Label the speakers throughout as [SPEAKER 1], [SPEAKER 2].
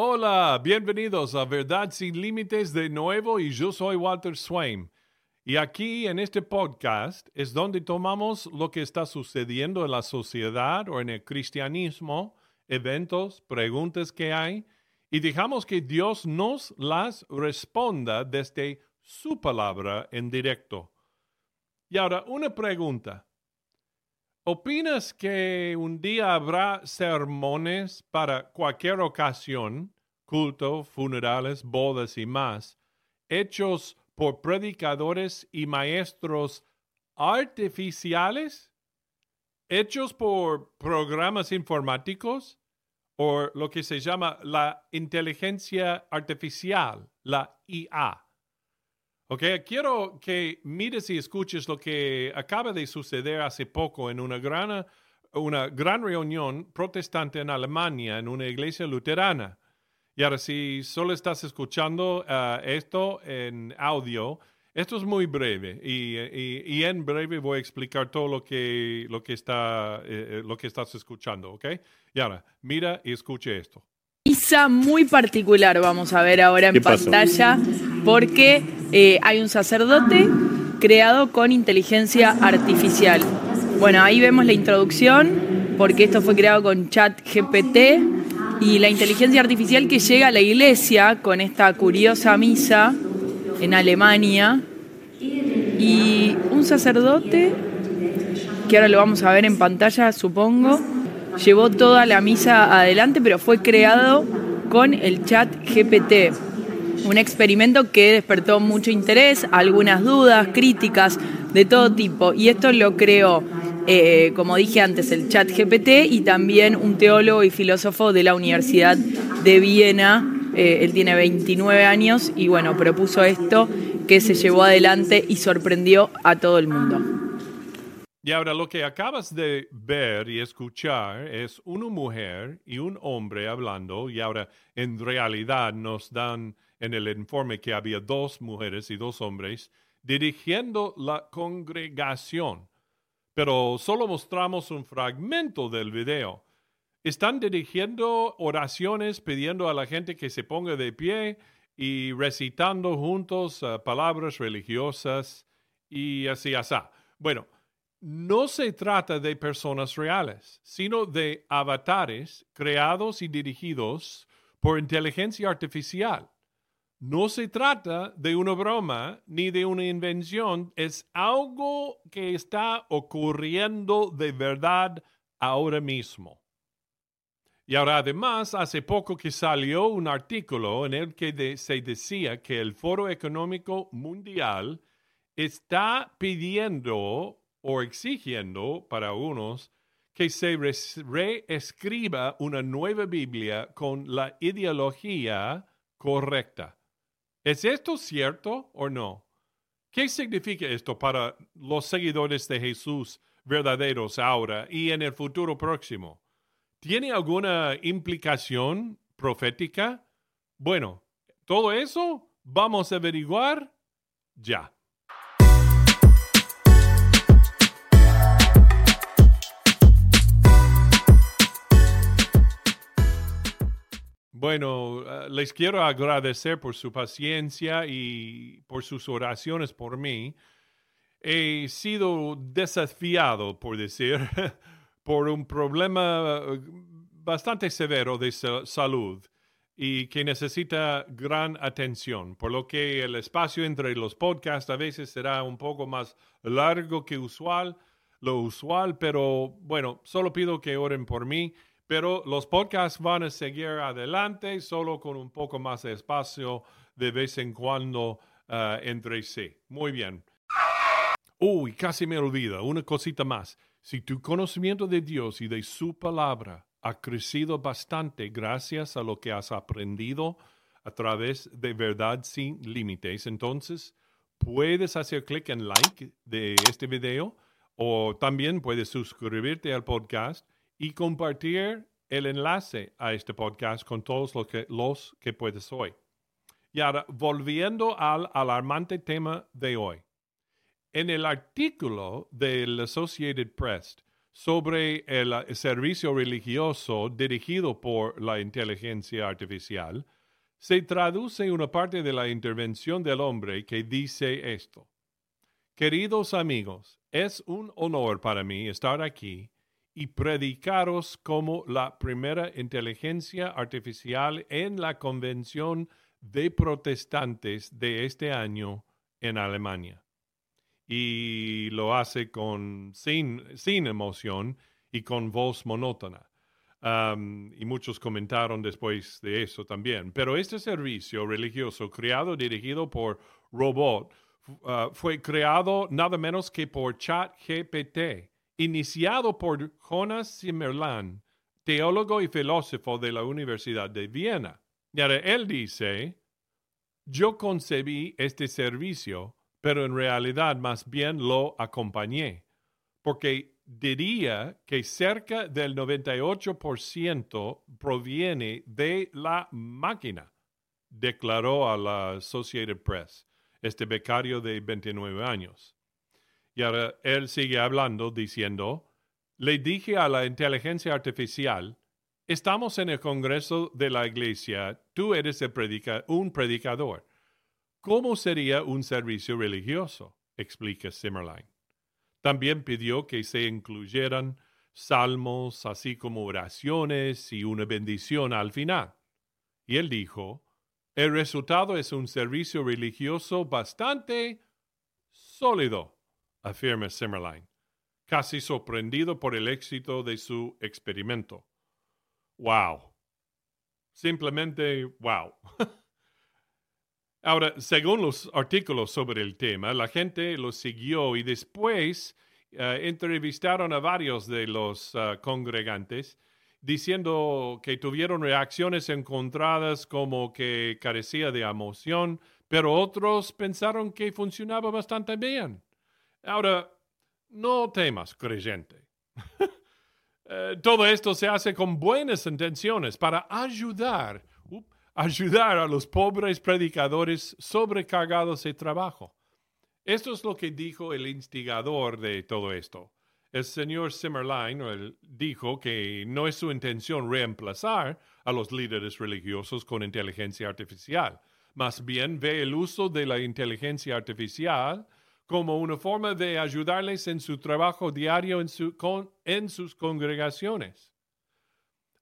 [SPEAKER 1] Hola, bienvenidos a Verdad sin Límites de nuevo y yo soy Walter Swain. Y aquí en este podcast es donde tomamos lo que está sucediendo en la sociedad o en el cristianismo, eventos, preguntas que hay, y dejamos que Dios nos las responda desde su palabra en directo. Y ahora, una pregunta. ¿Opinas que un día habrá sermones para cualquier ocasión, culto, funerales, bodas y más, hechos por predicadores y maestros artificiales? ¿Hechos por programas informáticos? O lo que se llama la inteligencia artificial, la IA. Ok, quiero que mires y escuches lo que acaba de suceder hace poco en una gran, una gran reunión protestante en Alemania, en una iglesia luterana. Y ahora, si solo estás escuchando uh, esto en audio, esto es muy breve y, y, y, en breve voy a explicar todo lo que, lo que, está, eh, lo que estás escuchando, ¿ok? Y ahora, mira y escuche esto.
[SPEAKER 2] Misa muy particular vamos a ver ahora en pantalla porque eh, hay un sacerdote creado con inteligencia artificial. Bueno, ahí vemos la introducción porque esto fue creado con chat GPT y la inteligencia artificial que llega a la iglesia con esta curiosa misa en Alemania y un sacerdote que ahora lo vamos a ver en pantalla supongo llevó toda la misa adelante, pero fue creado con el chat GPT. Un experimento que despertó mucho interés, algunas dudas, críticas de todo tipo. Y esto lo creó, eh, como dije antes, el chat GPT y también un teólogo y filósofo de la Universidad de Viena. Eh, él tiene 29 años y bueno, propuso esto que se llevó adelante y sorprendió a todo el mundo.
[SPEAKER 1] Y ahora lo que acabas de ver y escuchar es una mujer y un hombre hablando y ahora en realidad nos dan en el informe que había dos mujeres y dos hombres dirigiendo la congregación. Pero solo mostramos un fragmento del video. Están dirigiendo oraciones pidiendo a la gente que se ponga de pie y recitando juntos uh, palabras religiosas y así, así. Bueno, no se trata de personas reales, sino de avatares creados y dirigidos por inteligencia artificial. No se trata de una broma ni de una invención, es algo que está ocurriendo de verdad ahora mismo. Y ahora además, hace poco que salió un artículo en el que se decía que el Foro Económico Mundial está pidiendo o exigiendo para unos que se reescriba una nueva Biblia con la ideología correcta. ¿Es esto cierto o no? ¿Qué significa esto para los seguidores de Jesús verdaderos ahora y en el futuro próximo? ¿Tiene alguna implicación profética? Bueno, todo eso vamos a averiguar ya. Bueno, uh, les quiero agradecer por su paciencia y por sus oraciones por mí. He sido desafiado, por decir, por un problema uh, bastante severo de salud y que necesita gran atención, por lo que el espacio entre los podcasts a veces será un poco más largo que usual, lo usual, pero bueno, solo pido que oren por mí pero los podcasts van a seguir adelante solo con un poco más de espacio de vez en cuando uh, entre sí. Muy bien. Uy, casi me olvido. Una cosita más. Si tu conocimiento de Dios y de su palabra ha crecido bastante gracias a lo que has aprendido a través de verdad sin límites, entonces puedes hacer clic en like de este video o también puedes suscribirte al podcast y compartir el enlace a este podcast con todos los que, puedes hoy. Y ahora, volviendo al alarmante tema de hoy. En el artículo del Associated Press sobre el servicio religioso dirigido por la inteligencia artificial, se traduce una parte de la intervención del hombre que dice esto. Queridos amigos, es un honor para mí estar aquí y predicaros como la primera inteligencia artificial en la convención de protestantes de este año en Alemania y lo hace con, sin, sin emoción y con voz monótona. y muchos comentaron después de eso también. Pero este servicio religioso creado, dirigido por robot, uh, fue creado nada menos que por ChatGPT, iniciado por Jonas Zimmerland, teólogo y filósofo de la Universidad de Viena. Y él dice, yo concebí este servicio pero en realidad más bien lo acompañé, porque diría que cerca del 98% proviene de la máquina, declaró a la Associated Press este becario de 29 años. Y ahora él sigue hablando diciendo, le dije a la inteligencia artificial, estamos en el Congreso de la Iglesia, tú eres un predicador. ¿Cómo sería un servicio religioso? explica Zimmerlein. También pidió que se incluyeran salmos, así como oraciones y una bendición al final. Y él dijo, el resultado es un servicio religioso bastante sólido, afirma Zimmerlein, casi sorprendido por el éxito de su experimento. ¡Wow! Simplemente wow. Ahora, según los artículos sobre el tema, la gente lo siguió y después eh, entrevistaron a varios de los eh, congregantes diciendo que tuvieron reacciones encontradas como que carecía de emoción, pero otros pensaron que funcionaba bastante bien. Ahora, no temas, creyente. Eh, todo esto se hace con buenas intenciones para ayudar ayudar a los pobres predicadores sobrecargados de trabajo. Esto es lo que dijo el instigador de todo esto. El señor Zimmerlein dijo que no es su intención reemplazar a los líderes religiosos con inteligencia artificial. Más bien ve el uso de la inteligencia artificial como una forma de ayudarles en su trabajo diario en, sus congregaciones.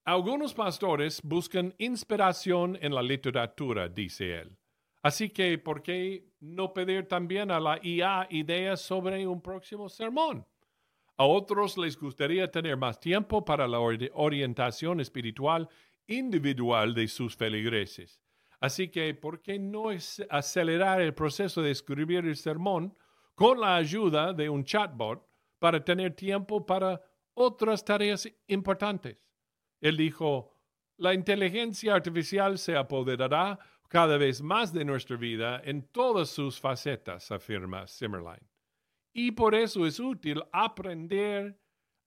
[SPEAKER 1] Algunos pastores buscan inspiración en la literatura, dice él. Así que, ¿por qué no pedir también a la IA ideas sobre un próximo sermón? A otros les gustaría tener más tiempo para la orientación espiritual individual de sus feligreses. Así que, ¿por qué no acelerar el proceso de escribir el sermón con la ayuda de un chatbot para tener tiempo para otras tareas importantes? Él dijo, la inteligencia artificial se apoderará cada vez más de nuestra vida en todas sus facetas, afirma Zimmerlein. Y por eso es útil aprender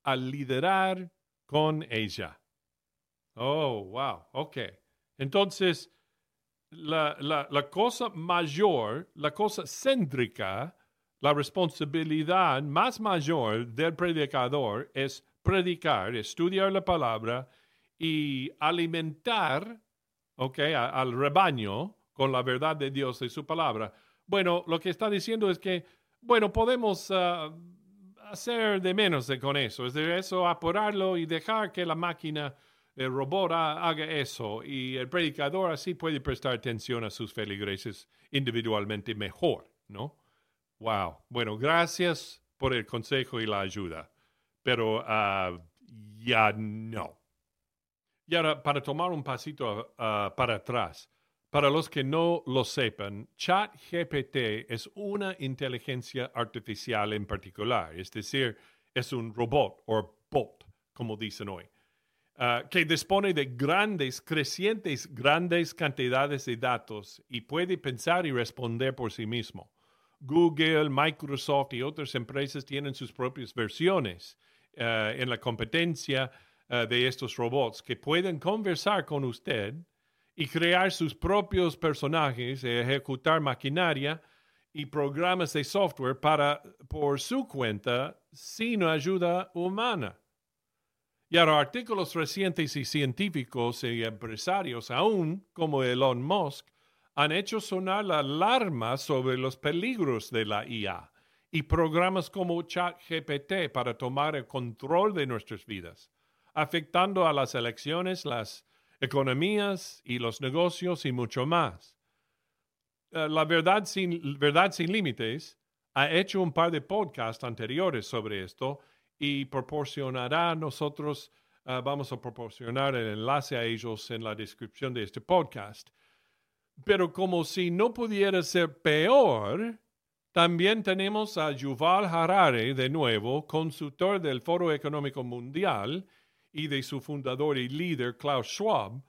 [SPEAKER 1] a liderar con ella. Oh, wow, ok. Entonces, la, la cosa mayor, la cosa céntrica, la responsabilidad más mayor del predicador es predicar, estudiar la palabra y alimentar okay, al rebaño con la verdad de Dios y su palabra. Bueno, lo que está diciendo es que, bueno, podemos ah, hacer de menos con eso, es de eso, apurarlo y dejar que la máquina, el robot haga eso y el predicador así puede prestar atención a sus feligreses individualmente mejor, ¿no? Wow. Bueno, gracias por el consejo y la ayuda, pero ah, ya no. Y ahora, para tomar un pasito ah, para atrás, para los que no lo sepan, ChatGPT es una inteligencia artificial en particular, es decir, es un robot o bot, como dicen hoy, ah, que dispone de grandes, crecientes, grandes cantidades de datos y puede pensar y responder por sí mismo. Google, Microsoft y otras empresas tienen sus propias versiones ah, en la competencia eh, de estos robots que pueden conversar con usted y crear sus propios personajes, ejecutar maquinaria y programas de software para por su cuenta sin ayuda humana. Y ahora artículos recientes y científicos y empresarios, aún como Elon Musk, han hecho sonar la alarma sobre los peligros de la IA y programas como ChatGPT para tomar el control de nuestras vidas, afectando a las elecciones, las economías y los negocios y mucho más. Eh, la verdad sin, límites ha hecho un par de podcasts anteriores sobre esto y proporcionará nosotros, eh, vamos a proporcionar el enlace a ellos en la descripción de este podcast. Pero como si no pudiera ser peor, también tenemos a Yuval Harari de nuevo, consultor del Foro Económico Mundial y de su fundador y líder Klaus Schwab.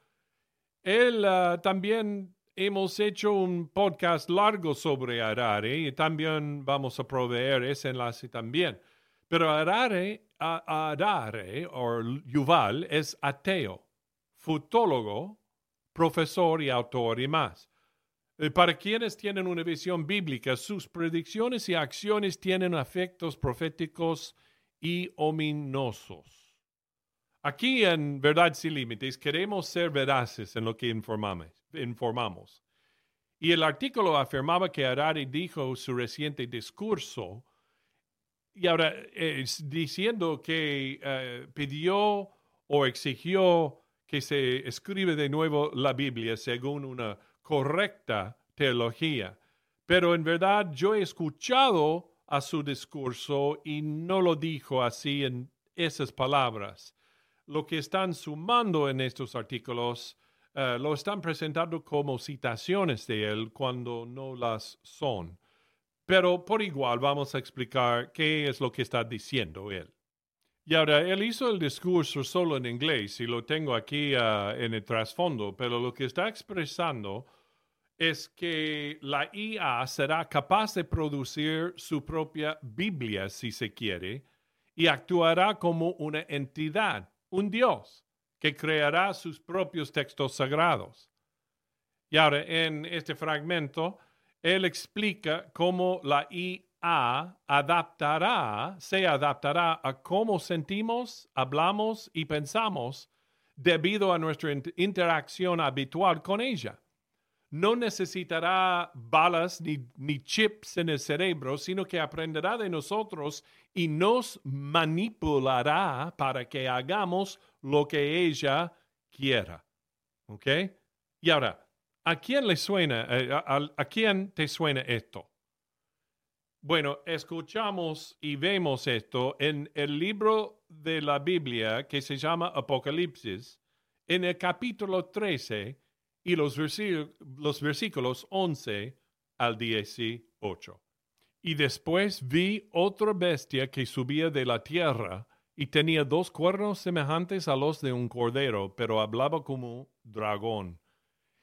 [SPEAKER 1] Él eh, también hemos hecho un podcast largo sobre Harari y también vamos a proveer ese enlace también. Pero Harari, Harari o Yuval es ateo, futólogo, profesor y autor y más. Eh, para quienes tienen una visión bíblica, sus predicciones y acciones tienen efectos proféticos y ominosos. Aquí en Verdad sin Límites queremos ser veraces en lo que informamos. Y el artículo afirmaba que Harari dijo su reciente discurso, y ahora diciendo que eh, pidió o exigió que se escribe de nuevo la Biblia según una correcta teología. Pero en verdad yo he escuchado a su discurso y no lo dijo así en esas palabras. Lo que están sumando en estos artículos eh, lo están presentando como citaciones de él cuando no las son. Pero por igual vamos a explicar qué es lo que está diciendo él. Y ahora, él hizo el discurso solo en inglés y lo tengo aquí uh, en el trasfondo, pero lo que está expresando es que la IA será capaz de producir su propia Biblia, si se quiere, y actuará como una entidad, un Dios, que creará sus propios textos sagrados. Y ahora, en este fragmento, él explica cómo la IA adaptará, se adaptará a cómo sentimos, hablamos y pensamos debido a nuestra interacción habitual con ella no necesitará balas ni, chips en el cerebro, sino que aprenderá de nosotros y nos manipulará para que hagamos lo que ella quiera. ¿Ok? Y ahora, ¿a quién le suena, eh, a quién te suena esto? Bueno, escuchamos y vemos esto en el libro de la Biblia que se llama Apocalipsis, en el capítulo 13 y los, los versículos 11 al 18. Y después vi otra bestia que subía de la tierra y tenía dos cuernos semejantes a los de un cordero, pero hablaba como dragón.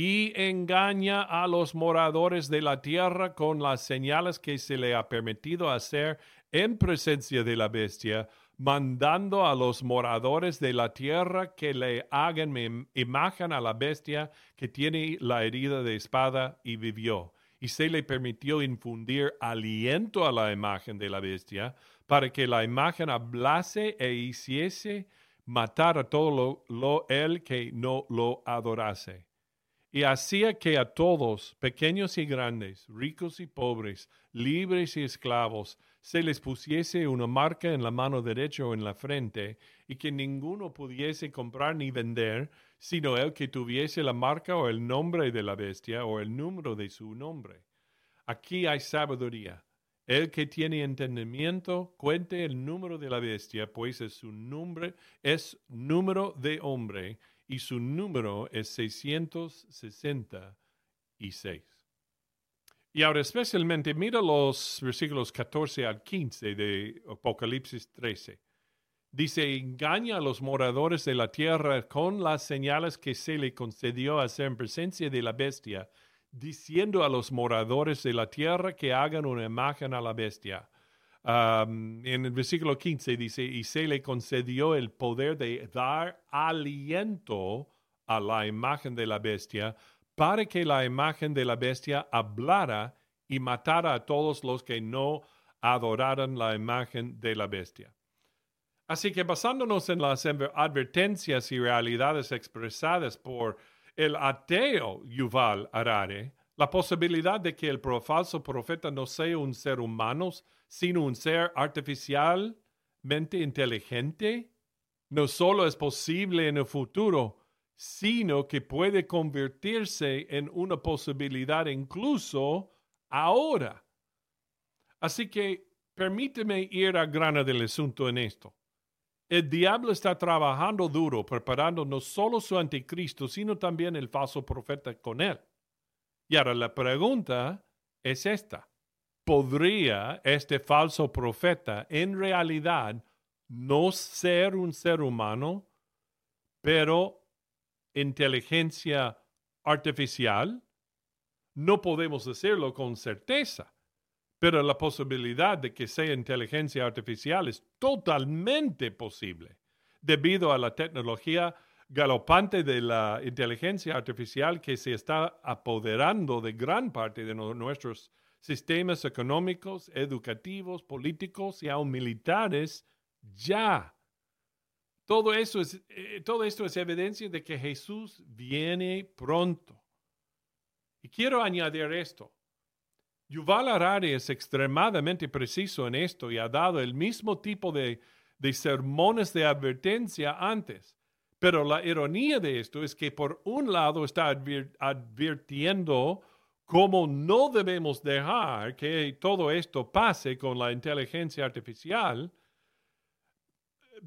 [SPEAKER 1] y engaña a los moradores de la tierra con las señales que se le ha permitido hacer en presencia de la bestia, mandando a los moradores de la tierra que le hagan imagen a la bestia que tiene la herida de espada y vivió y se le permitió infundir aliento a la imagen de la bestia para que la imagen hablase e hiciese matar a todo lo, el que no lo adorase. Y hacía que a todos, pequeños y grandes, ricos y pobres, libres y esclavos, se les pusiese una marca en la mano derecha o en la frente, y que ninguno pudiese comprar ni vender, sino el que tuviese la marca o el nombre de la bestia o el número de su nombre. Aquí hay sabiduría. El que tiene entendimiento, cuente el número de la bestia, pues es su nombre, es número de hombre, y su número es 666. Y ahora especialmente mira los versículos 14 al 15 de Apocalipsis 13. Dice, engaña a los moradores de la tierra con las señales que se le concedió hacer en presencia de la bestia, diciendo a los moradores de la tierra que hagan una imagen a la bestia. En el versículo 15 dice, y se le concedió el poder de dar aliento a la imagen de la bestia para que la imagen de la bestia hablara y matara a todos los que no adoraran la imagen de la bestia. Así que basándonos en las advertencias y realidades expresadas por el ateo Yuval Harari, la posibilidad de que el falso profeta no sea un ser humano, sino un ser artificialmente inteligente, no solo es posible en el futuro, sino que puede convertirse en una posibilidad incluso ahora. Así que permíteme ir a grana del asunto en esto. El diablo está trabajando duro preparando no solo su anticristo, sino también el falso profeta con él. Y ahora la pregunta es esta. ¿Podría este falso profeta en realidad no ser un ser humano, pero inteligencia artificial? No podemos decirlo con certeza pero la posibilidad de que sea inteligencia artificial es totalmente posible debido a la tecnología galopante de la inteligencia artificial que se está apoderando de gran parte de nuestros sistemas económicos, educativos, políticos y aún militares ya. Todo, es, eh, todo esto es evidencia de que Jesús viene pronto. Y quiero añadir esto. Yuval Harari es extremadamente preciso en esto y ha dado el mismo tipo de, sermones de advertencia antes. Pero la ironía de esto es que por un lado está advirtiendo cómo no debemos dejar que todo esto pase con la inteligencia artificial,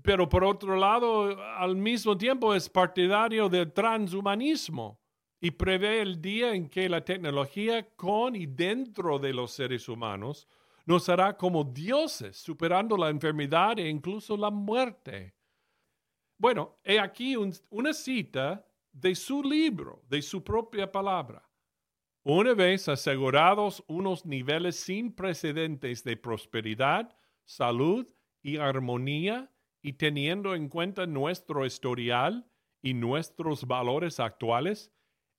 [SPEAKER 1] pero por otro lado, al mismo tiempo es partidario del transhumanismo y prevé el día en que la tecnología con y dentro de los seres humanos nos hará como dioses, superando la enfermedad e incluso la muerte. Bueno, he aquí una cita de su libro, de su propia palabra. Una vez asegurados unos niveles sin precedentes de prosperidad, salud y armonía, y teniendo en cuenta nuestro historial y nuestros valores actuales,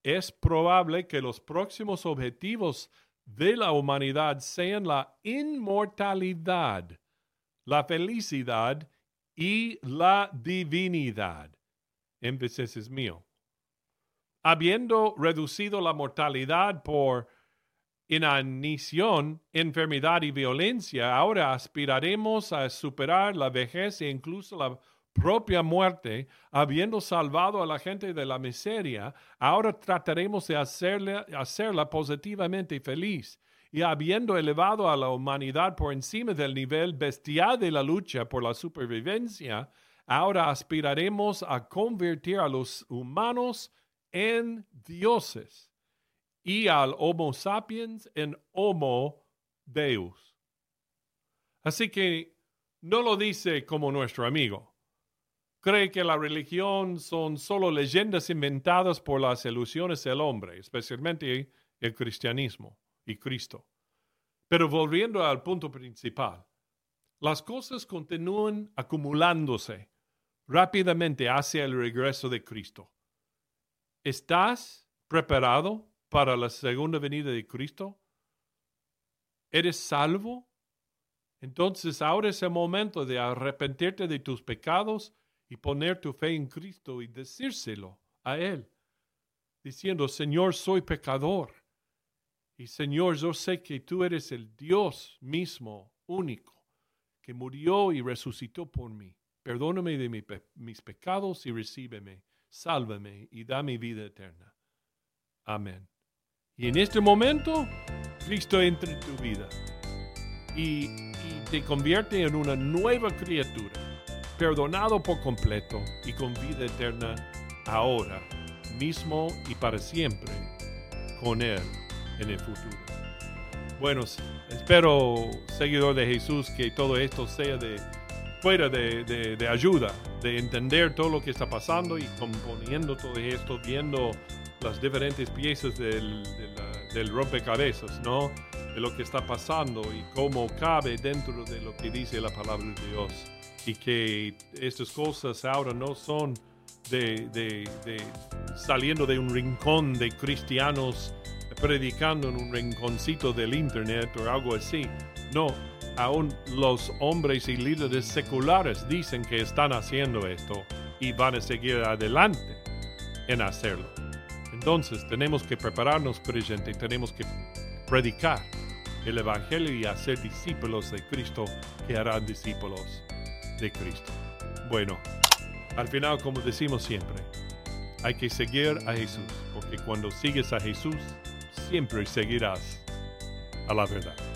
[SPEAKER 1] es probable que los próximos objetivos de la humanidad sean la inmortalidad, la felicidad y la divinidad. Énfasis es mío. Habiendo reducido la mortalidad por inanición, enfermedad y violencia, ahora aspiraremos a superar la vejez e incluso la propia muerte, habiendo salvado a la gente de la miseria, ahora trataremos de hacerla positivamente feliz. Y habiendo elevado a la humanidad por encima del nivel bestial de la lucha por la supervivencia, ahora aspiraremos a convertir a los humanos en dioses y al Homo sapiens en Homo Deus. Así que no lo dice como nuestro amigo cree que la religión son solo leyendas inventadas por las ilusiones del hombre, especialmente el cristianismo y Cristo. Pero volviendo al punto principal, las cosas continúan acumulándose rápidamente hacia el regreso de Cristo. ¿Estás preparado para la segunda venida de Cristo? ¿Eres salvo? Entonces ahora es el momento de arrepentirte de tus pecados y poner tu fe en Cristo y decírselo a Él, diciendo, Señor, soy pecador. Y Señor, yo sé que tú eres el Dios mismo, único, que murió y resucitó por mí. Perdóname de mis pecados y recíbeme, sálvame y da mi vida eterna. Amén. Y en este momento, Cristo entra en tu vida y te convierte en una nueva criatura perdonado por completo y con vida eterna ahora, mismo y para siempre, con Él en el futuro. Bueno, espero, seguidor de Jesús, que todo esto sea de fuera de, ayuda, de entender todo lo que está pasando y componiendo todo esto, viendo las diferentes piezas del, de rompecabezas, ¿no? De lo que está pasando y cómo cabe dentro de lo que dice la palabra de Dios. Y que estas cosas ahora no son de, de, de saliendo de un rincón de cristianos predicando en un rinconcito del internet o algo así. No, aún los hombres y líderes seculares dicen que están haciendo esto y van a seguir adelante en hacerlo. Entonces tenemos que prepararnos presente tenemos que predicar el Evangelio y hacer discípulos de Cristo que harán discípulos de Cristo. Bueno, al final, como decimos siempre, hay que seguir a Jesús, porque cuando sigues a Jesús, siempre seguirás a la verdad.